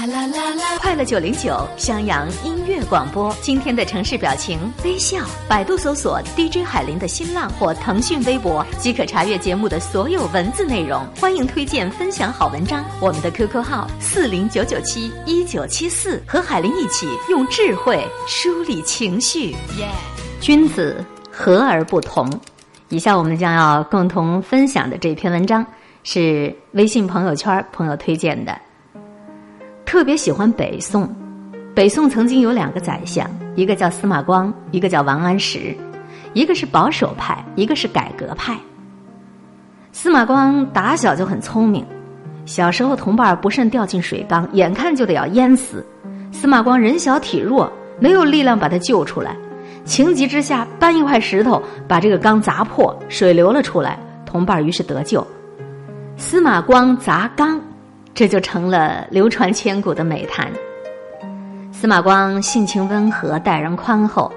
啦啦啦啦！快乐九零九襄阳音乐广播，今天的城市表情微笑。百度搜索 DJ 海林的新浪或腾讯微博，即可查阅节目的所有文字内容。欢迎推荐分享好文章。我们的 QQ 号四零九九七一九七四，和海林一起用智慧梳理情绪。耶！君子和而不同。以下我们将要共同分享的这篇文章是微信朋友圈朋友推荐的。特别喜欢北宋，北宋曾经有两个宰相，一个叫司马光，一个叫王安石，一个是保守派，一个是改革派。司马光打小就很聪明，小时候同伴不慎掉进水缸，眼看就得要淹死，司马光人小体弱，没有力量把他救出来，情急之下搬一块石头把这个缸砸破，水流了出来，同伴于是得救。司马光砸缸。这就成了流传千古的美谈。司马光性情温和，待人宽厚，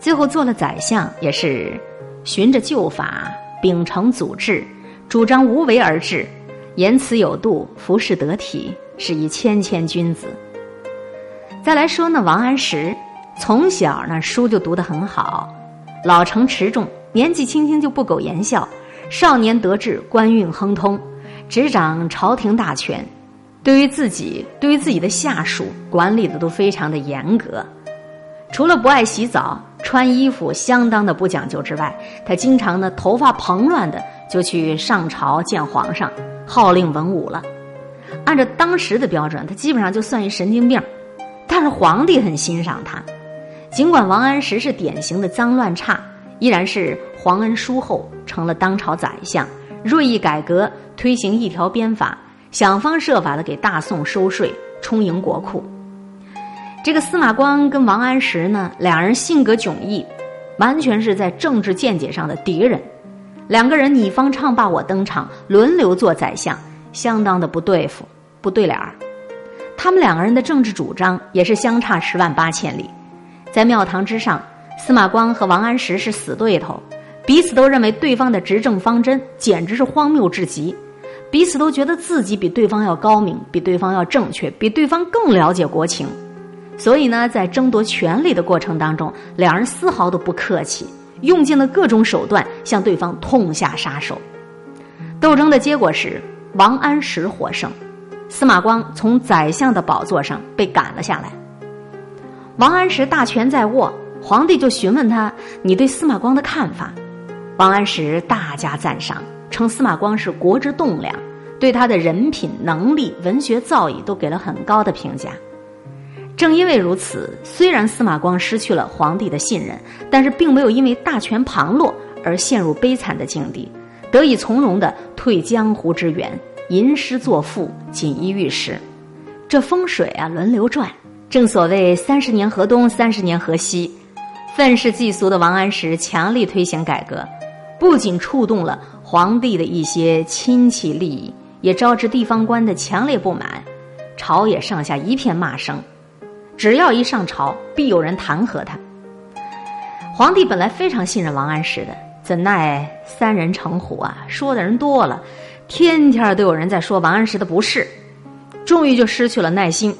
最后做了宰相，也是循着旧法，秉承祖制，主张无为而治，言辞有度，服饰得体，是一谦谦君子。再来说呢，王安石从小呢书就读得很好，老成持重，年纪轻轻就不苟言笑，少年得志，官运亨通。执掌朝廷大权，对于自己，对于自己的下属，管理的都非常的严格。除了不爱洗澡、穿衣服相当的不讲究之外，他经常呢头发蓬乱的就去上朝见皇上，号令文武了。按照当时的标准，他基本上就算一神经病。但是皇帝很欣赏他，尽管王安石是典型的脏乱差，依然是皇恩殊厚，成了当朝宰相。锐意改革，推行一条鞭法，想方设法的给大宋收税，充盈国库。这个司马光跟王安石呢，两人性格迥异，完全是在政治见解上的敌人。两个人你方唱罢我登场，轮流做宰相，相当的不对付，不对脸儿。他们两个人的政治主张也是相差十万八千里。在庙堂之上，司马光和王安石是死对头。彼此都认为对方的执政方针简直是荒谬至极，彼此都觉得自己比对方要高明，比对方要正确，比对方更了解国情。所以呢，在争夺权力的过程当中，两人丝毫都不客气，用尽了各种手段向对方痛下杀手。斗争的结果是王安石获胜，司马光从宰相的宝座上被赶了下来。王安石大权在握，皇帝就询问他：“你对司马光的看法？”王安石大加赞赏，称司马光是国之栋梁，对他的人品、能力、文学造诣都给了很高的评价。正因为如此，虽然司马光失去了皇帝的信任，但是并没有因为大权旁落而陷入悲惨的境地，得以从容的退江湖之远，吟诗作赋，锦衣玉食。这风水啊，轮流转。正所谓三十年河东，三十年河西。愤世嫉俗的王安石强力推行改革。不仅触动了皇帝的一些亲戚利益，也招致地方官的强烈不满，朝野上下一片骂声。只要一上朝，必有人弹劾他。皇帝本来非常信任王安石的，怎奈三人成虎啊，说的人多了，天天都有人在说王安石的不是，终于就失去了耐心，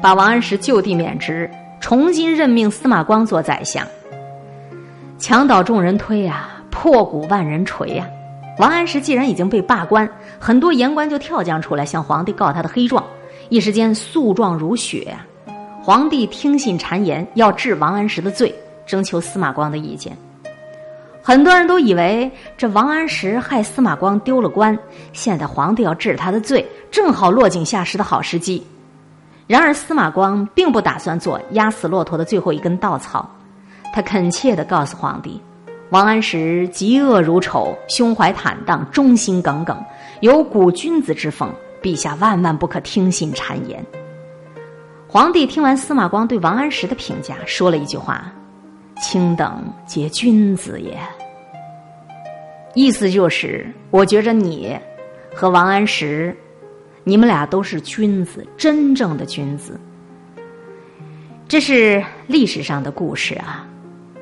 把王安石就地免职，重新任命司马光做宰相。墙倒众人推呀。破鼓万人锤呀！王安石既然已经被罢官，很多言官就跳将出来向皇帝告他的黑状，一时间诉状如雪呀。皇帝听信谗言，要治王安石的罪，征求司马光的意见。很多人都以为这王安石害司马光丢了官，现在皇帝要治他的罪，正好落井下石的好时机。然而司马光并不打算做压死骆驼的最后一根稻草，他恳切地告诉皇帝。王安石嫉恶如仇，胸怀坦荡，忠心耿耿，有古君子之风。陛下万万不可听信谗言。皇帝听完司马光对王安石的评价，说了一句话：“卿等皆君子也。”意思就是，我觉着你和王安石，你们俩都是君子，真正的君子。这是历史上的故事啊。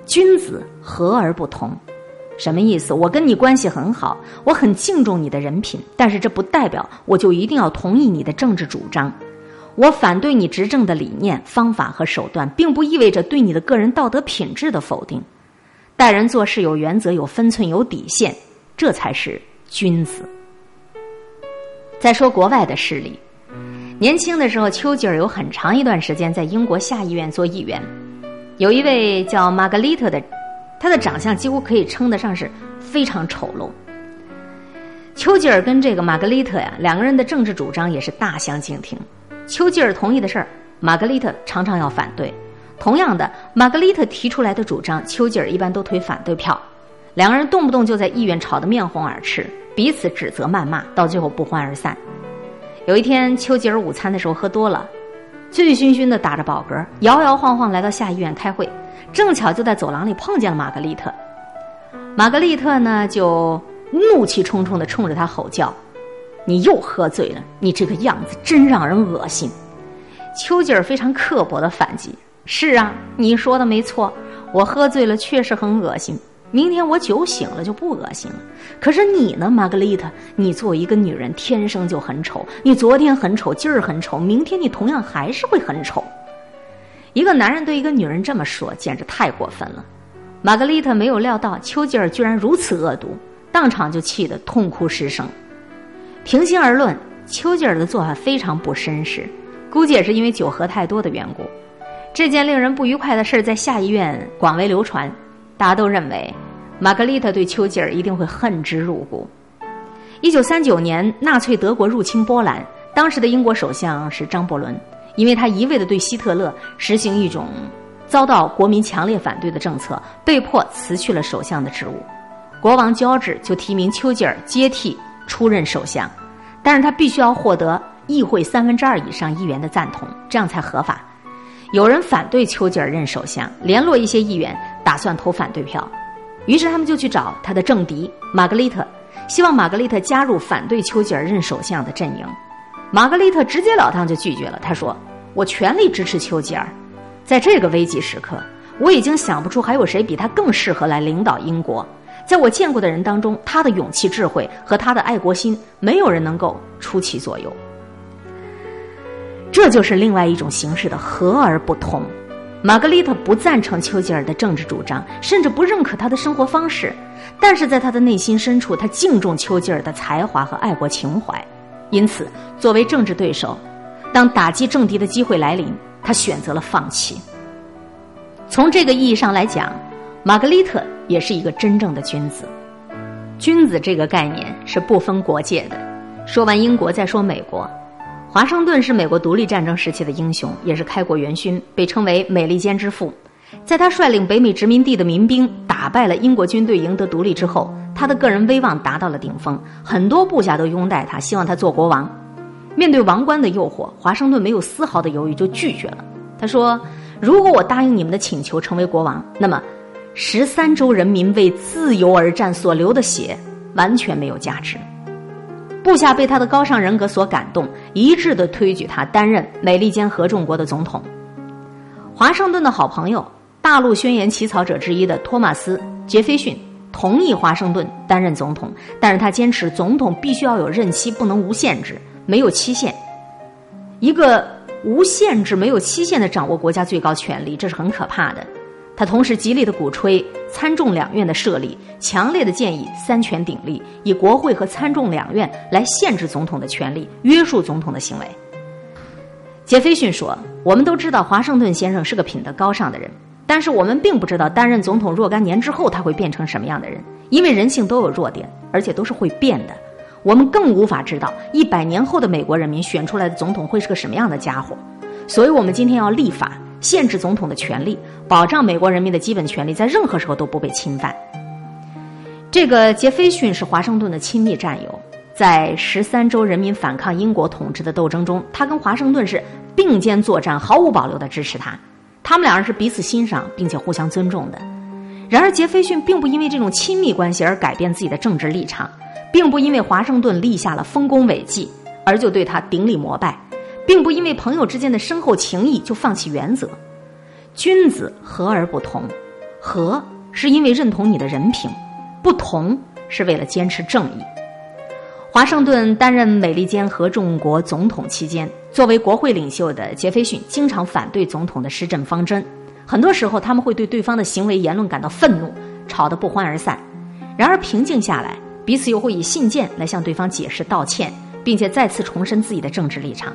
君子和而不同，什么意思？我跟你关系很好，我很敬重你的人品，但是这不代表我就一定要同意你的政治主张。我反对你执政的理念、方法和手段，并不意味着对你的个人道德品质的否定。待人做事有原则、有分寸、有底线，这才是君子。再说国外的势力，年轻的时候，丘吉尔有很长一段时间在英国下议院做议员。有一位叫玛格丽特的，她的长相几乎可以称得上是非常丑陋。丘吉尔跟这个玛格丽特呀，两个人的政治主张也是大相径庭。丘吉尔同意的事儿，玛格丽特常常要反对。同样的，玛格丽特提出来的主张，丘吉尔一般都推反对票。两个人动不动就在议院吵得面红耳赤，彼此指责谩骂，到最后不欢而散。有一天，丘吉尔午餐的时候喝多了，醉醺醺的打着饱嗝，摇摇晃晃来到下医院开会，正巧就在走廊里碰见了玛格丽特。玛格丽特呢，就怒气冲冲的冲着他吼叫：“你又喝醉了！你这个样子真让人恶心！”丘吉尔非常刻薄的反击。是啊，你说的没错，我喝醉了确实很恶心。明天我酒醒了就不恶心了。可是你呢，玛格丽特？你作为一个女人，天生就很丑。你昨天很丑，今儿很丑，明天你同样还是会很丑。一个男人对一个女人这么说，简直太过分了。玛格丽特没有料到丘吉尔居然如此恶毒，当场就气得痛哭失声。平心而论，丘吉尔的做法非常不绅士，估计也是因为酒喝太多的缘故。这件令人不愉快的事在下议院广为流传，大家都认为玛格丽特对丘吉尔一定会恨之入骨。一九三九年，纳粹德国入侵波兰，当时的英国首相是张伯伦，因为他一味的对希特勒实行一种遭到国民强烈反对的政策，被迫辞去了首相的职务。国王乔治就提名丘吉尔接替出任首相，但是他必须要获得议会三分之二以上议员的赞同，这样才合法。有人反对丘吉尔任首相，联络一些议员，打算投反对票。于是他们就去找他的政敌玛格丽特，希望玛格丽特加入反对丘吉尔任首相的阵营。玛格丽特直截了当就拒绝了，他说：“我全力支持丘吉尔，在这个危急时刻，我已经想不出还有谁比他更适合来领导英国。在我见过的人当中，他的勇气、智慧和他的爱国心，没有人能够出其左右。”这就是另外一种形式的和而不同。玛格丽特不赞成丘吉尔的政治主张，甚至不认可他的生活方式，但是在他的内心深处，他敬重丘吉尔的才华和爱国情怀。因此，作为政治对手，当打击政敌的机会来临，他选择了放弃。从这个意义上来讲，玛格丽特也是一个真正的君子。君子这个概念是不分国界的。说完英国，再说美国。华盛顿是美国独立战争时期的英雄，也是开国元勋，被称为“美利坚之父”。在他率领北美殖民地的民兵打败了英国军队，赢得独立之后，他的个人威望达到了顶峰，很多部下都拥戴他，希望他做国王。面对王冠的诱惑，华盛顿没有丝毫的犹豫就拒绝了。他说：“如果我答应你们的请求成为国王，那么十三州人民为自由而战所流的血完全没有价值。”部下被他的高尚人格所感动，一致的推举他担任美利坚合众国的总统。华盛顿的好朋友、大陆宣言起草者之一的托马斯·杰斐逊同意华盛顿担任总统，但是他坚持总统必须要有任期，不能无限制、没有期限。一个无限制、没有期限的掌握国家最高权力，这是很可怕的。他同时极力的鼓吹参众两院的设立，强烈的建议三权鼎立，以国会和参众两院来限制总统的权利，约束总统的行为。杰斐逊说：“我们都知道华盛顿先生是个品德高尚的人，但是我们并不知道担任总统若干年之后他会变成什么样的人，因为人性都有弱点，而且都是会变的。我们更无法知道一百年后的美国人民选出来的总统会是个什么样的家伙，所以我们今天要立法。”限制总统的权利，保障美国人民的基本权利在任何时候都不被侵犯。这个杰斐逊是华盛顿的亲密战友，在十三州人民反抗英国统治的斗争中，他跟华盛顿是并肩作战，毫无保留的支持他。他们两人是彼此欣赏并且互相尊重的。然而，杰斐逊并不因为这种亲密关系而改变自己的政治立场，并不因为华盛顿立下了丰功伟绩而就对他顶礼膜拜。并不因为朋友之间的深厚情谊就放弃原则，君子和而不同，和是因为认同你的人品，不同是为了坚持正义。华盛顿担任美利坚合众国总统期间，作为国会领袖的杰斐逊，经常反对总统的施政方针。很多时候，他们会对对方的行为言论感到愤怒，吵得不欢而散。然而平静下来，彼此又会以信件来向对方解释道歉，并且再次重申自己的政治立场。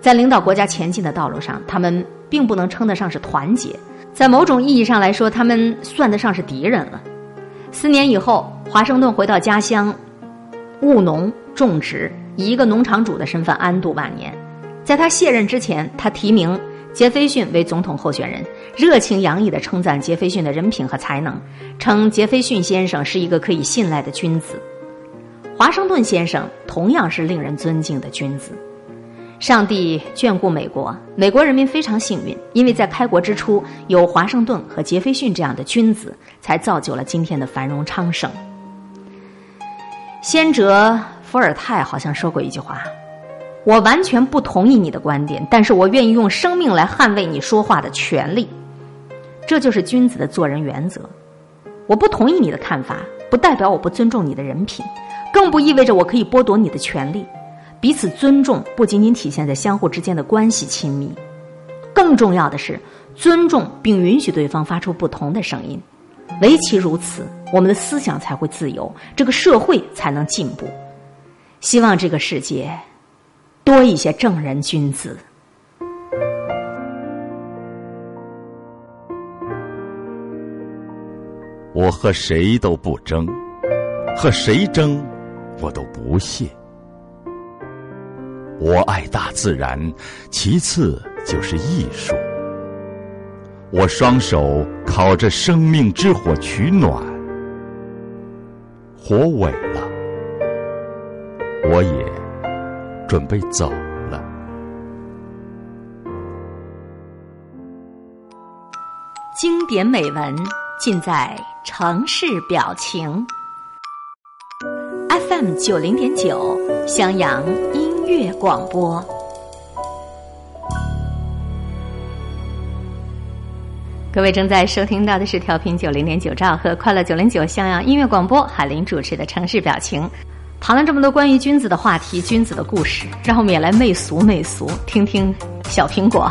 在领导国家前进的道路上，他们并不能称得上是团结。在某种意义上来说，他们算得上是敌人了。四年以后，华盛顿回到家乡，务农种植，以一个农场主的身份安度晚年。在他卸任之前，他提名杰斐逊为总统候选人，热情洋溢地称赞杰斐逊的人品和才能，称杰斐逊先生是一个可以信赖的君子。华盛顿先生同样是令人尊敬的君子。上帝眷顾美国，美国人民非常幸运，因为在开国之初有华盛顿和杰斐逊这样的君子，才造就了今天的繁荣昌盛。先哲伏尔泰好像说过一句话：“我完全不同意你的观点，但是我愿意用生命来捍卫你说话的权利。”这就是君子的做人原则。我不同意你的看法，不代表我不尊重你的人品，更不意味着我可以剥夺你的权利。彼此尊重不仅仅体现在相互之间的关系亲密，更重要的是尊重并允许对方发出不同的声音。唯其如此，我们的思想才会自由，这个社会才能进步。希望这个世界多一些正人君子。我和谁都不争，和谁争，我都不屑。我爱大自然，其次就是艺术。我双手烤着生命之火取暖，火萎了，我也准备走了。经典美文尽在城市表情。FM 九零点九，襄阳音。乐广播，各位正在收听到的是调频九零点九兆和快乐九零九向阳音乐广播，海林主持的城市表情。谈了这么多关于君子的话题，君子的故事，让我们也来媚俗媚俗，听听小苹果。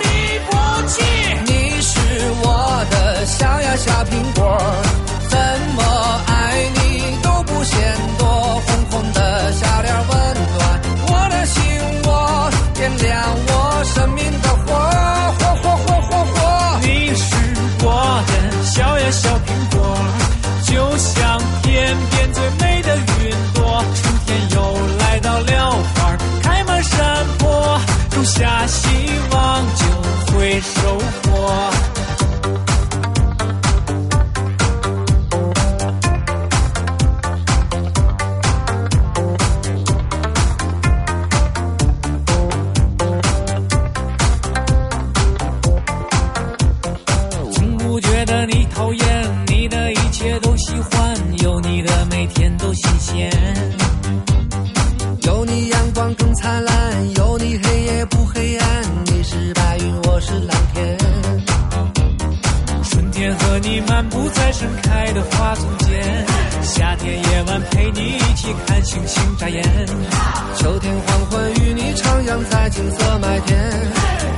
小苹果。你讨厌你的一切都喜欢有你的每天都新鲜。有你阳光更灿烂有你黑夜不黑暗你是白云我是蓝天。春天和你漫步在盛开的花丛间夏天夜晚陪你一起看星星眨眼。秋天黄昏与你徜徉在金色麦田